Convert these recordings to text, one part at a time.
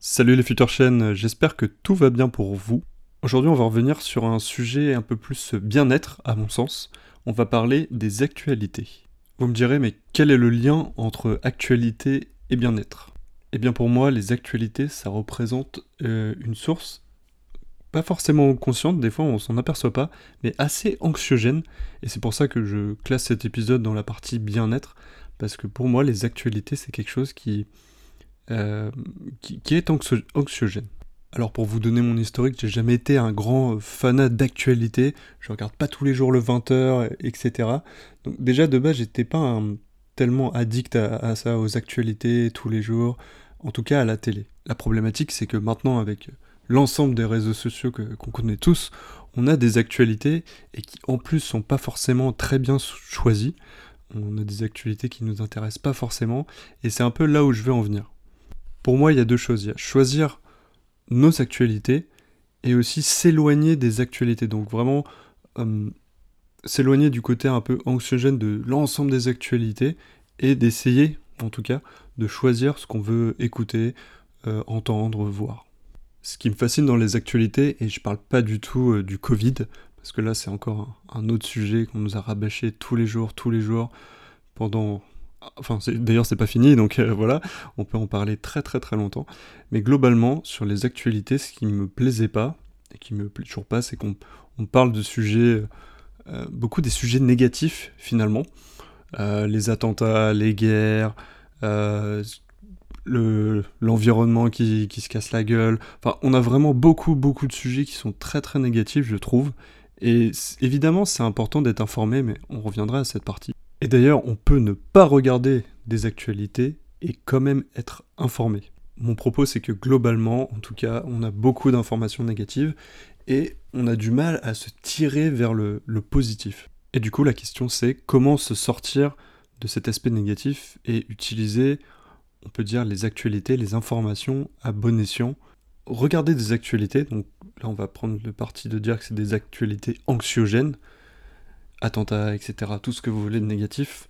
Salut les futures chaînes, j'espère que tout va bien pour vous. Aujourd'hui on va revenir sur un sujet un peu plus bien-être à mon sens. On va parler des actualités. Vous me direz mais quel est le lien entre actualité et bien-être? Eh bien pour moi les actualités ça représente euh, une source pas forcément consciente, des fois on s'en aperçoit pas, mais assez anxiogène. Et c'est pour ça que je classe cet épisode dans la partie bien-être, parce que pour moi les actualités c'est quelque chose qui euh, qui, est anxiogène. Alors pour vous donner mon historique, j'ai jamais été un grand fanat d'actualité, je regarde pas tous les jours le 20h, etc. Donc déjà de base j'étais pas tellement addict à, ça, aux actualités tous les jours, en tout cas à la télé. La problématique c'est que maintenant avec l'ensemble des réseaux sociaux qu'on connaît tous, on a des actualités et qui en plus sont pas forcément très bien choisies. On a des actualités qui nous intéressent pas forcément, et c'est un peu là où je veux en venir. Pour moi, il y a deux choses. Il y a choisir nos actualités et aussi s'éloigner des actualités. Donc vraiment euh, s'éloigner du côté un peu anxiogène de l'ensemble des actualités et d'essayer, en tout cas, de choisir ce qu'on veut écouter, euh, entendre, voir. Ce qui me fascine dans les actualités, et je parle pas du tout euh, du Covid, parce que là c'est encore un autre sujet qu'on nous a rabâché tous les jours, tous les jours, pendant Enfin, d'ailleurs, c'est pas fini, donc euh, voilà, on peut en parler très très très longtemps. Mais globalement, sur les actualités, ce qui me plaisait pas, et qui me plaît toujours pas, c'est qu'on parle de sujets, euh, beaucoup des sujets négatifs finalement. Euh, les attentats, les guerres, l'environnement qui, qui, se casse la gueule. Enfin, on a vraiment beaucoup beaucoup de sujets qui sont très très négatifs, je trouve. Et évidemment, c'est important d'être informé, mais on reviendra à cette partie. Et d'ailleurs, on peut ne pas regarder des actualités et quand même être informé. Mon propos, c'est que globalement, en tout cas, on a beaucoup d'informations négatives et on a du mal à se tirer vers le, positif. Et du coup, la question, c'est comment se sortir de cet aspect négatif et utiliser, on peut dire, les actualités, les informations à bon escient. Regarder des actualités, donc là, on va prendre le parti de dire que c'est des actualités anxiogènes attentats, etc., tout ce que vous voulez de négatif,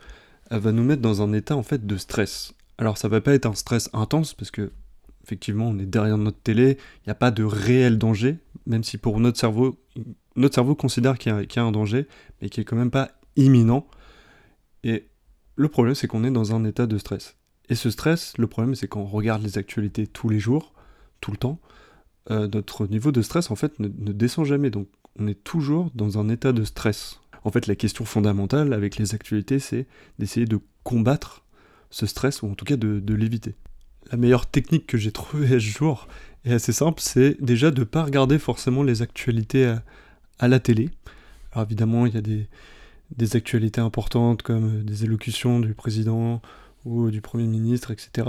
elle va nous mettre dans un état en fait de stress. Alors ça va pas être un stress intense parce que effectivement on est derrière notre télé, il n'y a pas de réel danger, même si pour notre cerveau, notre cerveau considère qu'il y, a un danger, mais qui est quand même pas imminent. Et le problème c'est qu'on est dans un état de stress. Et ce stress, le problème c'est qu'on regarde les actualités tous les jours, tout le temps, euh, notre niveau de stress en fait ne descend jamais. Donc on est toujours dans un état de stress. En fait, la question fondamentale avec les actualités, c'est d'essayer de combattre ce stress, ou en tout cas de, l'éviter. La meilleure technique que j'ai trouvée à ce jour est assez simple, c'est déjà de ne pas regarder forcément les actualités à, la télé. Alors évidemment, il y a des, des, actualités importantes comme des élocutions du président ou du Premier ministre, etc.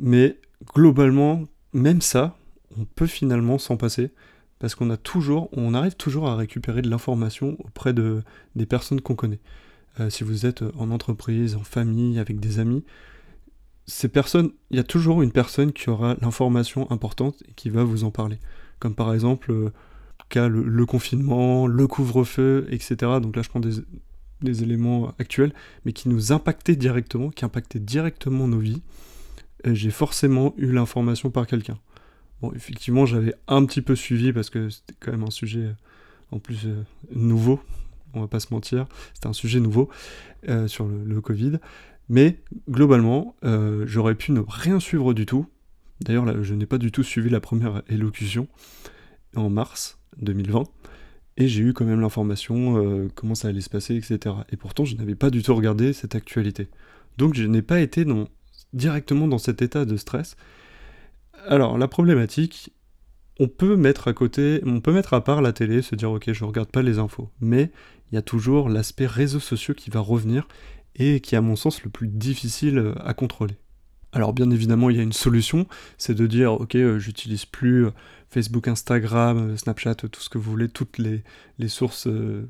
Mais globalement, même ça, on peut finalement s'en passer parce qu'on a toujours, on arrive toujours à récupérer de l'information auprès de, des personnes qu'on connaît. Euh, si vous êtes en entreprise, en famille, avec des amis, ces personnes, il y a toujours une personne qui aura l'information importante et qui va vous en parler. Comme par exemple, euh, le, confinement, le couvre-feu, etc. Donc là, je prends des, éléments actuels, mais qui nous impactaient directement, qui impactaient directement nos vies. J'ai forcément eu l'information par quelqu'un. Bon, effectivement, j'avais un petit peu suivi parce que c'était quand même un sujet euh, en plus euh, nouveau, on va pas se mentir, c'était un sujet nouveau euh, sur le, Covid. Mais globalement, j'aurais pu ne rien suivre du tout. D'ailleurs, je n'ai pas du tout suivi la première élocution en mars 2020. Et j'ai eu quand même l'information, comment ça allait se passer, etc. Et pourtant, je n'avais pas du tout regardé cette actualité. Donc, je n'ai pas été directement dans cet état de stress. Alors, la problématique, on peut mettre à côté, on peut mettre à part la télé, se dire ok, je regarde pas les infos, mais il y a toujours l'aspect réseaux sociaux qui va revenir et qui est à mon sens le plus difficile euh, à contrôler. Alors bien évidemment, il y a une solution, c'est de dire ok, euh, j'utilise plus euh, Facebook, Instagram, Snapchat, tout ce que vous voulez, toutes les, sources de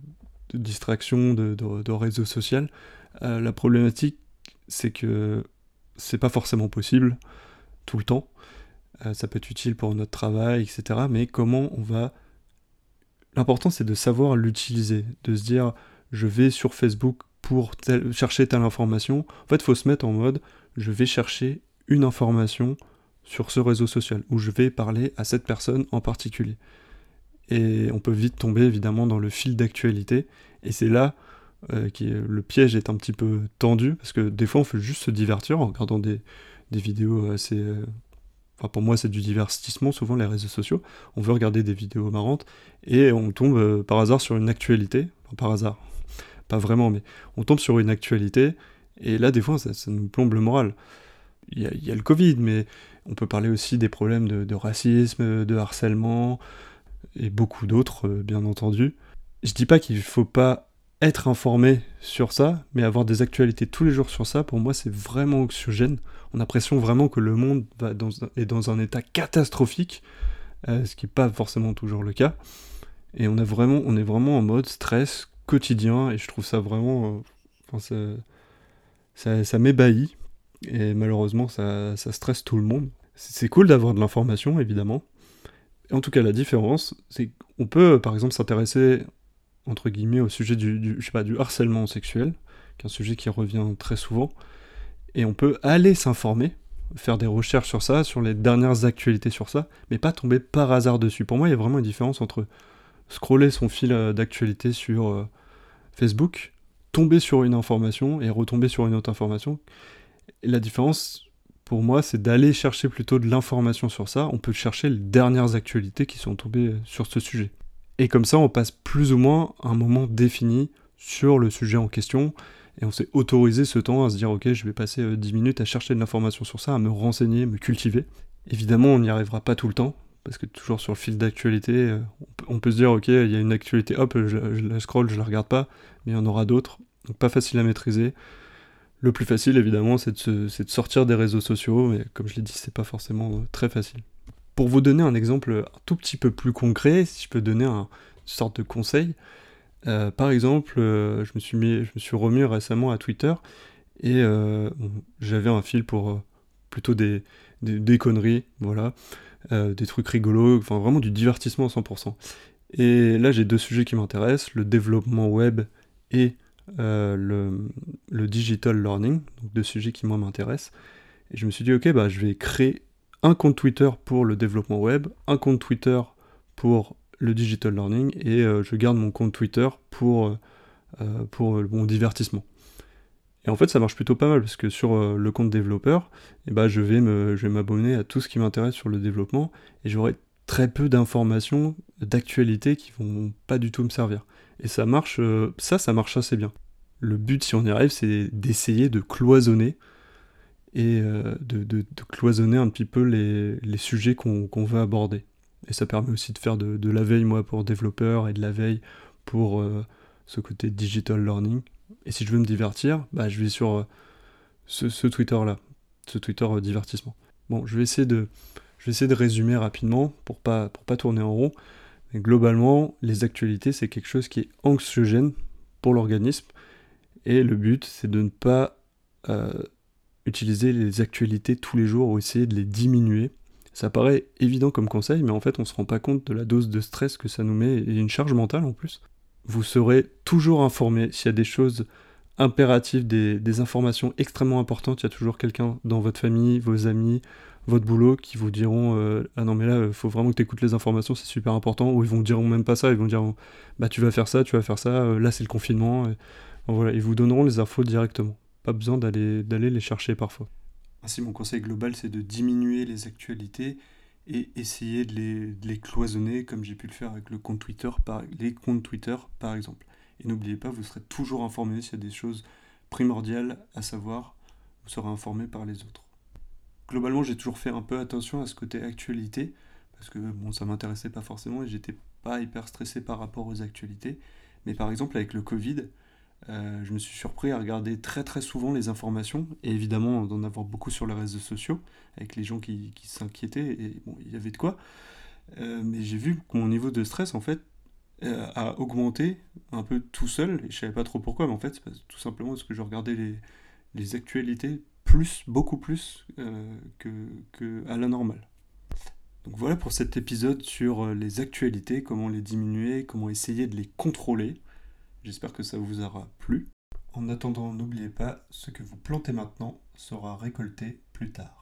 distraction de, de, réseaux sociaux. la problématique, c'est que c'est pas forcément possible tout le temps. Euh, ça peut être utile pour notre travail, etc. Mais comment on va... L'important c'est de savoir l'utiliser, de se dire je vais sur Facebook pour chercher telle information. En fait, il faut se mettre en mode je vais chercher une information sur ce réseau social, où je vais parler à cette personne en particulier. Et on peut vite tomber évidemment dans le fil d'actualité, et c'est là euh, que le piège est un petit peu tendu, parce que des fois on fait juste se divertir en regardant des, vidéos assez... Euh, pour moi c'est du divertissement, souvent les réseaux sociaux, on veut regarder des vidéos marrantes, et on tombe euh, par hasard sur une actualité, enfin, par hasard, pas vraiment, mais on tombe sur une actualité, et là des fois ça, nous plombe le moral. Il y, a, le Covid, mais on peut parler aussi des problèmes de, racisme, de harcèlement, et beaucoup d'autres, bien entendu. Je dis pas qu'il faut pas être informé sur ça, mais avoir des actualités tous les jours sur ça, pour moi, c'est vraiment oxygène. On a l'impression vraiment que le monde est dans un état catastrophique, euh, ce qui n'est pas forcément toujours le cas. Et on, a vraiment, on est vraiment en mode stress quotidien, et je trouve ça vraiment. Euh, ça, ça, m'ébahit, et malheureusement, ça, stresse tout le monde. C'est cool d'avoir de l'information, évidemment. En tout cas, la différence, c'est qu'on peut, par exemple, s'intéresser entre guillemets, au sujet du harcèlement sexuel, qui est un sujet qui revient très souvent. Et on peut aller s'informer, faire des recherches sur ça, sur les dernières actualités sur ça, mais pas tomber par hasard dessus. Pour moi, il y a vraiment une différence entre scroller son fil euh, d'actualité sur euh, Facebook, tomber sur une information et retomber sur une autre information. La différence, pour moi, c'est d'aller chercher plutôt de l'information sur ça. On peut chercher les dernières actualités qui sont tombées euh, sur ce sujet. Et comme ça, on passe plus ou moins un moment défini sur le sujet en question, et on s'est autorisé ce temps à se dire, ok, je vais passer 10 euh, minutes à chercher de l'information sur ça, à me renseigner, me cultiver. Évidemment, on n'y arrivera pas tout le temps, parce que toujours sur le fil d'actualité, euh, on, peut se dire, ok, il y a une actualité, hop, je, la scroll, je la regarde pas, mais il y en aura d'autres, donc pas facile à maîtriser. Le plus facile, évidemment, c'est de, sortir des réseaux sociaux, mais comme je l'ai dit, c'est pas forcément euh, très facile. Pour vous donner un exemple un tout petit peu plus concret, si je peux donner un, une sorte de conseil, euh, par exemple, euh, je, me suis remis récemment à Twitter et euh, j'avais un fil pour plutôt des, des, conneries, voilà, des trucs rigolos, enfin vraiment du divertissement à 100%. Et là, j'ai deux sujets qui m'intéressent, le développement web et le, le, digital learning, donc deux sujets qui moi m'intéressent. Et je me suis dit, ok, bah, je vais créer un compte Twitter pour le développement web, un compte Twitter pour le digital learning, et euh, je garde mon compte Twitter pour, euh, euh, pour mon divertissement. Et en fait, ça marche plutôt pas mal parce que sur le compte développeur, eh ben, je vais m'abonner à tout ce qui m'intéresse sur le développement et j'aurai très peu d'informations, d'actualités qui vont pas du tout me servir. Et ça marche, ça, ça marche assez bien. Le but, si on y arrive, c'est d'essayer de cloisonner et de, cloisonner un petit peu les, sujets qu'on veut aborder. Et ça permet aussi de faire de, la veille, moi, pour développeurs, et de la veille pour euh, ce côté digital learning. Et si je veux me divertir, bah, je vais sur euh, ce, Twitter-là, ce Twitter divertissement. Bon, je vais essayer de, je vais essayer de résumer rapidement pour pas, pour pas tourner en rond. Mais globalement, les actualités, c'est quelque chose qui est anxiogène pour l'organisme. Et le but, c'est de ne pas utiliser les actualités tous les jours ou essayer de les diminuer. Ça paraît évident comme conseil, mais en fait on se rend pas compte de la dose de stress que ça nous met et une charge mentale en plus. Vous serez toujours informé s'il y a des choses impératives, des, informations extrêmement importantes, il y a toujours quelqu'un dans votre famille, vos amis, votre boulot qui vous diront euh, ah non mais là il faut vraiment que tu écoutes les informations c'est super important ou ils vont diront même pas ça ils vont dire bah tu vas faire ça tu vas faire ça euh, là c'est le confinement voilà ils vous donneront les infos directement pas besoin d'aller les chercher parfois. Ainsi, mon conseil global, c'est de diminuer les actualités et essayer de les, cloisonner, comme j'ai pu le faire avec le compte Twitter, par, les comptes Twitter, par exemple. Et n'oubliez pas, vous serez toujours informé s'il y a des choses primordiales à savoir, vous serez informé par les autres. Globalement, j'ai toujours fait un peu attention à ce côté actualité, parce que bon, ça m'intéressait pas forcément et j'étais pas hyper stressé par rapport aux actualités. Mais par exemple, avec le Covid, euh, je me suis surpris à regarder très très souvent les informations et évidemment d'en avoir beaucoup sur les réseaux sociaux avec les gens qui, s'inquiétaient et bon il y avait de quoi. Euh, mais j'ai vu que mon niveau de stress en fait euh, a augmenté un peu tout seul et je savais pas trop pourquoi mais en fait c'est tout simplement parce que je regardais les, actualités plus beaucoup plus que, que à la normale. Donc voilà pour cet épisode sur les actualités comment les diminuer comment essayer de les contrôler J'espère que ça vous aura plu. En attendant, n'oubliez pas, ce que vous plantez maintenant sera récolté plus tard.